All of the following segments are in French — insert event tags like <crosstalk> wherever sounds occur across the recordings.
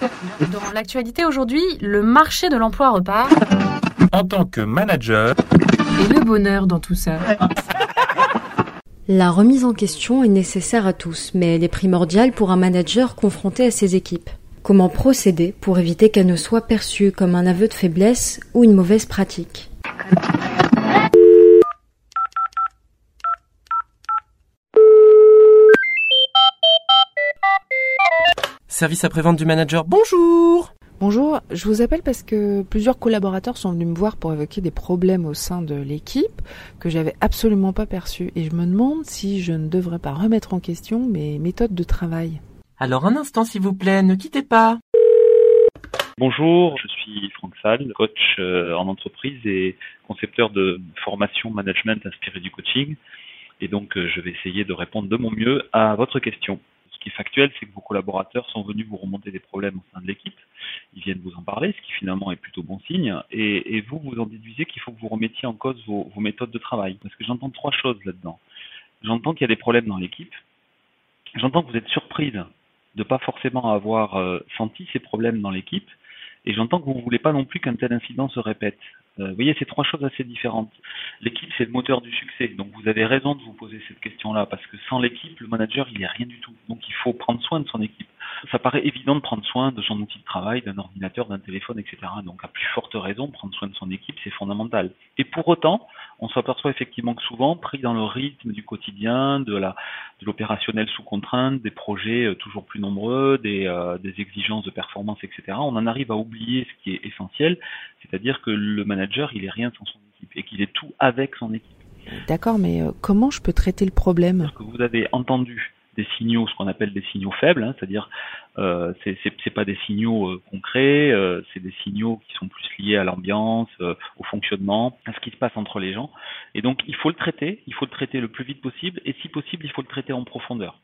<laughs> Dans l'actualité aujourd'hui, le marché de l'emploi repart. En tant que manager, Et le bonheur dans tout ça. La remise en question est nécessaire à tous, mais elle est primordiale pour un manager confronté à ses équipes. Comment procéder pour éviter qu'elle ne soit perçue comme un aveu de faiblesse ou une mauvaise pratique? Service après-vente du manager, bonjour Bonjour, je vous appelle parce que plusieurs collaborateurs sont venus me voir pour évoquer des problèmes au sein de l'équipe que j'avais absolument pas perçus et je me demande si je ne devrais pas remettre en question mes méthodes de travail. Alors un instant s'il vous plaît, ne quittez pas Bonjour, je suis Franck Salle, coach euh, en entreprise et concepteur de formation management inspiré du coaching. Et donc, euh, je vais essayer de répondre de mon mieux à votre question. Qui est factuel, c'est que vos collaborateurs sont venus vous remonter des problèmes au sein de l'équipe. Ils viennent vous en parler, ce qui finalement est plutôt bon signe. Et, vous, vous en déduisez qu'il faut que vous remettiez en cause vos, méthodes de travail. Parce que j'entends trois choses là-dedans. J'entends qu'il y a des problèmes dans l'équipe. J'entends que vous êtes surprise de pas forcément avoir euh, senti ces problèmes dans l'équipe. Et j'entends que vous ne voulez pas non plus qu'un tel incident se répète. Euh, vous voyez, c'est trois choses assez différentes. L'équipe, c'est le moteur du succès. Donc vous avez raison de vous poser cette question-là, parce que sans l'équipe, le manager, il n'est rien du tout. Donc il faut prendre soin de son équipe. Ça paraît évident de prendre soin de son outil de travail, d'un ordinateur, d'un téléphone, etc. Donc à plus forte raison, prendre soin de son équipe, c'est fondamental. Et pour autant, on s'aperçoit effectivement que souvent, pris dans le rythme du quotidien, de la de l'opérationnel sous contrainte, des projets euh, toujours plus nombreux, des, euh, des exigences de performance, etc., on en arrive à oublier ce qui est essentiel, c'est-à-dire que le manager, il est rien sans son équipe et qu'il est tout avec son équipe. D'accord, mais euh, comment je peux traiter le problème? Que vous avez entendu des signaux, ce qu'on appelle des signaux faibles, hein, c'est-à-dire euh, c'est pas des signaux euh, concrets, euh, c'est des signaux qui sont plus liés à l'ambiance, euh, au fonctionnement, à ce qui se passe entre les gens. Et donc il faut le traiter, il faut le traiter le plus vite possible, et si possible, il faut le traiter en profondeur.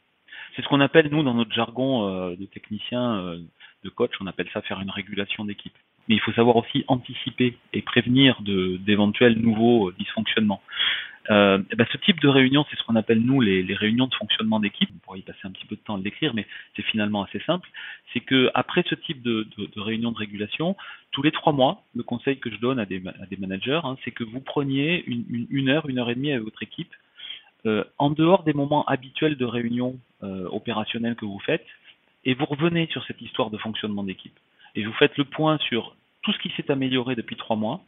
C'est ce qu'on appelle nous dans notre jargon de technicien, de coach, on appelle ça faire une régulation d'équipe. Mais il faut savoir aussi anticiper et prévenir d'éventuels nouveaux dysfonctionnements. Euh, eh ben, ce type de réunion, c'est ce qu'on appelle nous les, réunions de fonctionnement d'équipe. On pourrait y passer un petit peu de temps à l'écrire, mais c'est finalement assez simple. C'est que après ce type de, réunion de régulation, tous les trois mois, le conseil que je donne à des, managers, hein, c'est que vous preniez une heure, une heure et demie avec votre équipe, euh, en dehors des moments habituels de réunion euh, opérationnelle que vous faites, et vous revenez sur cette histoire de fonctionnement d'équipe. Et vous faites le point sur tout ce qui s'est amélioré depuis trois mois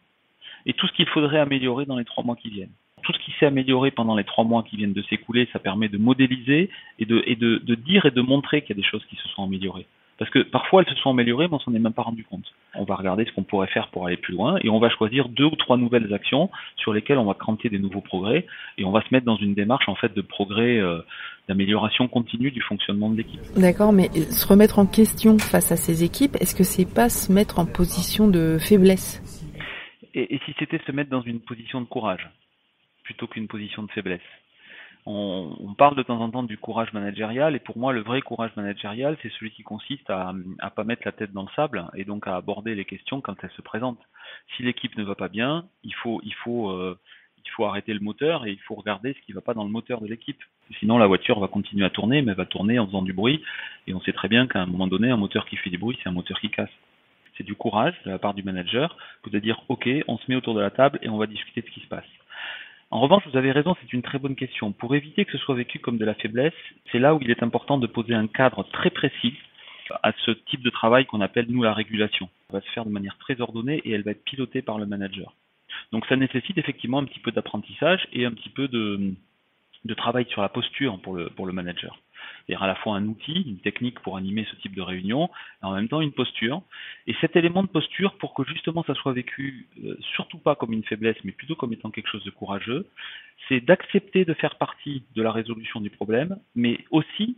et tout ce qu'il faudrait améliorer dans les trois mois qui viennent tout ce qui s'est amélioré pendant les trois mois qui viennent de s'écouler, ça permet de modéliser et de, et de, de dire et de montrer qu'il y a des choses qui se sont améliorées. Parce que parfois elles se sont améliorées, mais on s'en est même pas rendu compte. On va regarder ce qu'on pourrait faire pour aller plus loin et on va choisir deux ou trois nouvelles actions sur lesquelles on va cranter des nouveaux progrès et on va se mettre dans une démarche en fait de progrès, euh, d'amélioration continue du fonctionnement de l'équipe. D'accord, mais euh, se remettre en question face à ses équipes, est-ce que c'est pas se mettre en position de faiblesse? Et, et si c'était se mettre dans une position de courage? Plutôt qu'une position de faiblesse on, parle de temps en temps du courage managérial et pour moi le vrai courage managérial c'est celui qui consiste à à pas mettre la tête dans le sable et donc à aborder les questions quand elles se présentent. Si l'équipe ne va pas bien, il faut il faut euh, il faut arrêter le moteur et il faut regarder ce qui va pas dans le moteur de l'équipe. Sinon la voiture va continuer à tourner mais elle va tourner en faisant du bruit et on sait très bien qu'à un moment donné un moteur qui fait du bruit c'est un moteur qui casse. C'est du courage de la part du manager que de dire ok on se met autour de la table et on va discuter de ce qui se passe. En revanche, vous avez raison, c'est une très bonne question. Pour éviter que ce soit vécu comme de la faiblesse, c'est là où il est important de poser un cadre très précis à ce type de travail qu'on appelle, nous, la régulation. Elle va se faire de manière très ordonnée et elle va être pilotée par le manager. Donc ça nécessite effectivement un petit peu d'apprentissage et un petit peu de, travail sur la posture pour le manager. C'est-à-dire à la fois un outil, une technique pour animer ce type de réunion, et en même temps une posture. Et cet élément de posture, pour que justement ça soit vécu euh, surtout pas comme une faiblesse, mais plutôt comme étant quelque chose de courageux, c'est d'accepter de faire partie de la résolution du problème, mais aussi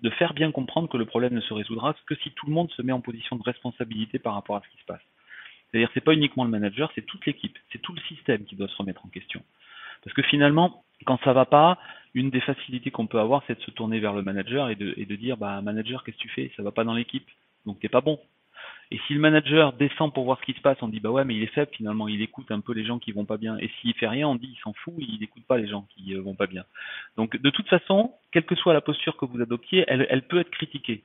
de faire bien comprendre que le problème ne se résoudra que si tout le monde se met en position de responsabilité par rapport à ce qui se passe. C'est-à-dire c'est pas uniquement le manager, c'est toute l'équipe, c'est tout le système qui doit se remettre en question. Parce que finalement, quand ça va pas, une des facilités qu'on peut avoir, c'est de se tourner vers le manager et de, dire, bah, manager, qu'est-ce que tu fais? Ça va pas dans l'équipe. Donc t'es pas bon. Et si le manager descend pour voir ce qui se passe, on dit, bah ouais, mais il est faible finalement, il écoute un peu les gens qui vont pas bien. Et s'il fait rien, on dit, il s'en fout, il écoute pas les gens qui euh, vont pas bien. Donc de toute façon, quelle que soit la posture que vous adoptiez, elle peut être critiquée.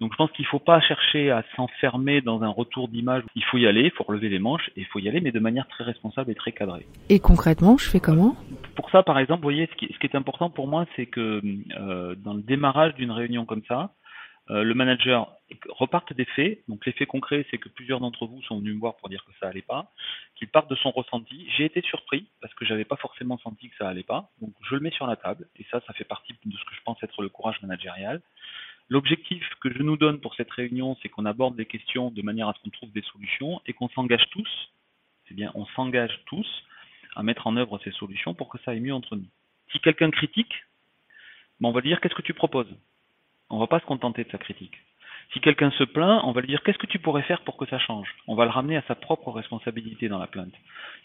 Donc je pense qu'il ne faut pas chercher à s'enfermer dans un retour d'image. Il faut y aller, il faut relever les manches, et il faut y aller, mais de manière très responsable et très cadrée. Et concrètement, je fais comment? Pour ça, par exemple, vous voyez, ce qui, ce qui est important pour moi, c'est que euh, dans le démarrage d'une réunion comme ça, euh, le manager reparte des faits. Donc les faits concrets, c'est que plusieurs d'entre vous sont venus me voir pour dire que ça allait pas, qu'il parte de son ressenti. J'ai été surpris parce que j'avais pas forcément senti que ça allait pas. Donc je le mets sur la table et ça, ça fait partie de ce que je pense être le courage managérial. L'objectif que je nous donne pour cette réunion, c'est qu'on aborde des questions de manière à ce qu'on trouve des solutions et qu'on s'engage tous, c'est bien, on s'engage tous à mettre en œuvre ces solutions pour que ça aille mieux entre nous. Si quelqu'un critique, ben on va lui dire qu'est-ce que tu proposes? On va pas se contenter de sa critique. Si quelqu'un se plaint, on va lui dire qu'est-ce que tu pourrais faire pour que ça change? On va le ramener à sa propre responsabilité dans la plainte.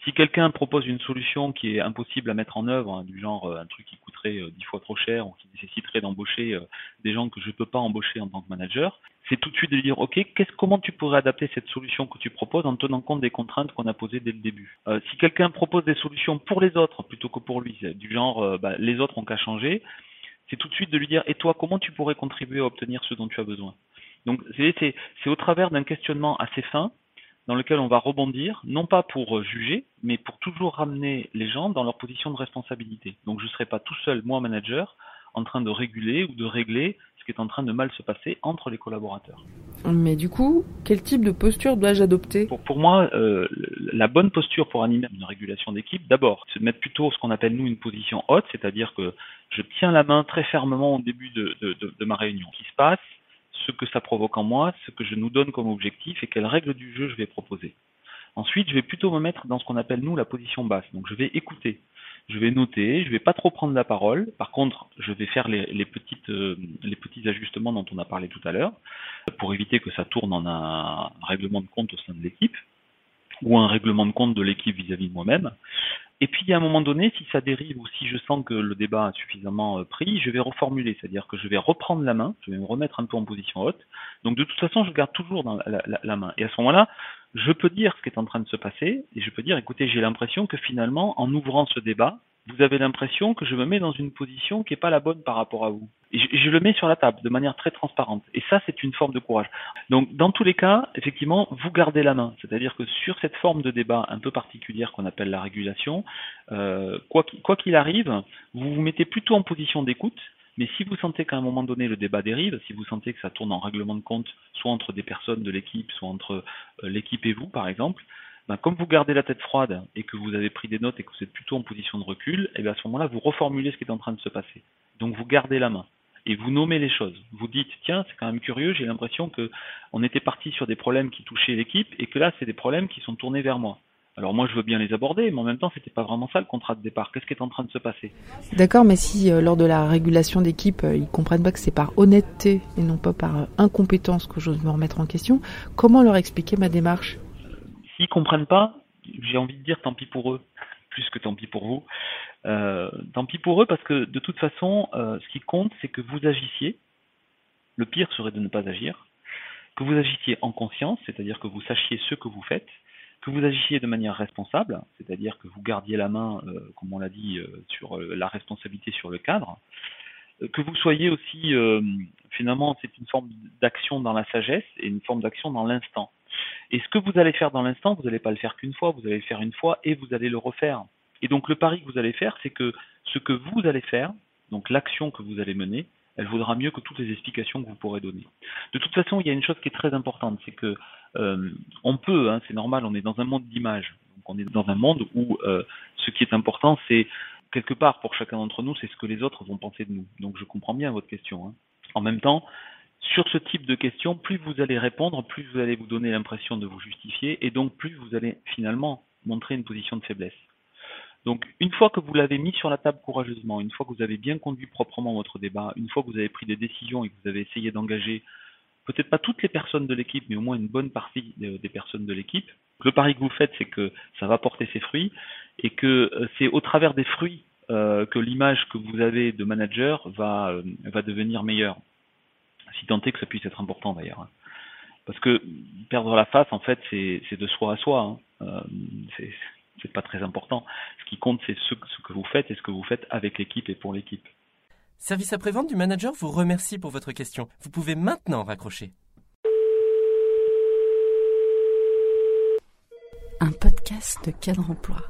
Si quelqu'un propose une solution qui est impossible à mettre en œuvre, hein, du genre euh, un truc qui coûterait euh, dix fois trop cher ou qui nécessiterait d'embaucher euh, des gens que je ne peux pas embaucher en tant que manager, c'est tout de suite de dire ok, comment tu pourrais adapter cette solution que tu proposes en tenant compte des contraintes qu'on a posées dès le début? si quelqu'un propose des solutions pour les autres plutôt que pour lui, du genre bah, les autres ont qu'à changer, c'est tout de suite de lui dire et toi comment tu pourrais contribuer à obtenir ce dont tu as besoin? Donc c'est au travers d'un questionnement assez fin dans lequel on va rebondir, non pas pour euh, juger, mais pour toujours ramener les gens dans leur position de responsabilité. Donc je ne serai pas tout seul, moi manager, en train de réguler ou de régler ce qui est en train de mal se passer entre les collaborateurs. Mais du coup, quel type de posture dois-je adopter? Pour, pour, moi, euh, la bonne posture pour animer une régulation d'équipe, d'abord, c'est de mettre plutôt ce qu'on appelle nous une position haute, c'est-à-dire que je tiens la main très fermement au début de, de, de, de ma réunion. Ce qui se passe, ce que ça provoque en moi, ce que je nous donne comme objectif et quelles règles du jeu je vais proposer. Ensuite, je vais plutôt me mettre dans ce qu'on appelle nous la position basse. Donc je vais écouter, je vais noter, je vais pas trop prendre la parole. Par contre, je vais faire les, les euh, les petits ajustements dont on a parlé tout à l'heure pour éviter que ça tourne en un règlement de compte au sein de l'équipe ou un règlement de compte de l'équipe vis-à-vis de moi-même. Et puis, à un moment donné, si ça dérive ou si je sens que le débat a suffisamment euh, pris, je vais reformuler, c'est-à-dire que je vais reprendre la main, je vais me remettre un peu en position haute. Donc, de toute façon, je garde toujours dans la, main. Et à ce moment-là, je peux dire ce qui est en train de se passer, et je peux dire, écoutez, j'ai l'impression que finalement, en ouvrant ce débat, vous avez l'impression que je me mets dans une position qui n'est pas la bonne par rapport à vous. Je, le mets sur la table de manière très transparente. Et ça, c'est une forme de courage. Donc, dans tous les cas, effectivement, vous gardez la main. C'est-à-dire que sur cette forme de débat un peu particulière qu'on appelle la régulation, euh, quoi qu'il arrive, vous vous mettez plutôt en position d'écoute. Mais si vous sentez qu'à un moment donné le débat dérive, si vous sentez que ça tourne en règlement de compte, soit entre des personnes de l'équipe, soit entre euh, l'équipe et vous, par exemple, ben, comme vous gardez la tête froide et que vous avez pris des notes et que vous êtes plutôt en position de recul, et bien à ce moment-là, vous reformulez ce qui est en train de se passer. Donc vous gardez la main et vous nommez les choses. Vous dites tiens, c'est quand même curieux, j'ai l'impression que on était parti sur des problèmes qui touchaient l'équipe et que là, c'est des problèmes qui sont tournés vers moi. Alors moi, je veux bien les aborder, mais en même temps, c'était pas vraiment ça le contrat de départ. Qu'est-ce qui est en train de se passer? D'accord, mais si euh, lors de la régulation d'équipe, euh, ils comprennent pas que c'est par honnêteté et non pas par euh, incompétence que j'ose me remettre en question, comment leur expliquer ma démarche? Comprennent pas, j'ai envie de dire tant pis pour eux, plus que tant pis pour vous. Euh, tant pis pour eux parce que de toute façon, euh, ce qui compte, c'est que vous agissiez. Le pire serait de ne pas agir. Que vous agissiez en conscience, c'est-à-dire que vous sachiez ce que vous faites, que vous agissiez de manière responsable, c'est-à-dire que vous gardiez la main, euh, comme on l'a dit, sur la responsabilité sur le cadre, que vous soyez aussi, finalement, c'est une forme d'action dans la sagesse et une forme d'action dans l'instant. Et ce que vous allez faire dans l'instant, vous n'allez pas le faire qu'une fois, vous allez le faire une fois et vous allez le refaire. Et donc le pari que vous allez faire, c'est que ce que vous allez faire, donc l'action que vous allez mener, elle vaudra mieux que toutes les explications que vous pourrez donner. De toute façon, il y a une chose qui est très importante, c'est que euh, on peut, hein, c'est normal, on est dans un monde d'image. On est dans un monde où euh, ce qui est important, c'est quelque part pour chacun d'entre nous, c'est ce que les autres vont penser de nous. Donc je comprends bien votre question. Hein. En même temps, sur ce type de questions, plus vous allez répondre, plus vous allez vous donner l'impression de vous justifier, et donc plus vous allez finalement montrer une position de faiblesse. Donc, une fois que vous l'avez mis sur la table courageusement, une fois que vous avez bien conduit proprement votre débat, une fois que vous avez pris des décisions et que vous avez essayé d'engager peut-être pas toutes les personnes de l'équipe, mais au moins une bonne partie des personnes de l'équipe, le pari que vous faites, c'est que ça va porter ses fruits et que euh, c'est au travers des fruits euh, que l'image que vous avez de manager va, euh, va devenir meilleure. Si tant est que ça puisse être important d'ailleurs. Hein. Parce que perdre la face, en fait, c'est de soi à soi. Hein. Euh, c'est c'est pas très important. Ce qui compte, c'est ce, ce, que vous faites et ce que vous faites avec l'équipe et pour l'équipe. Service après-vente du manager vous remercie pour votre question. Vous pouvez maintenant raccrocher. Un podcast de cadre emploi.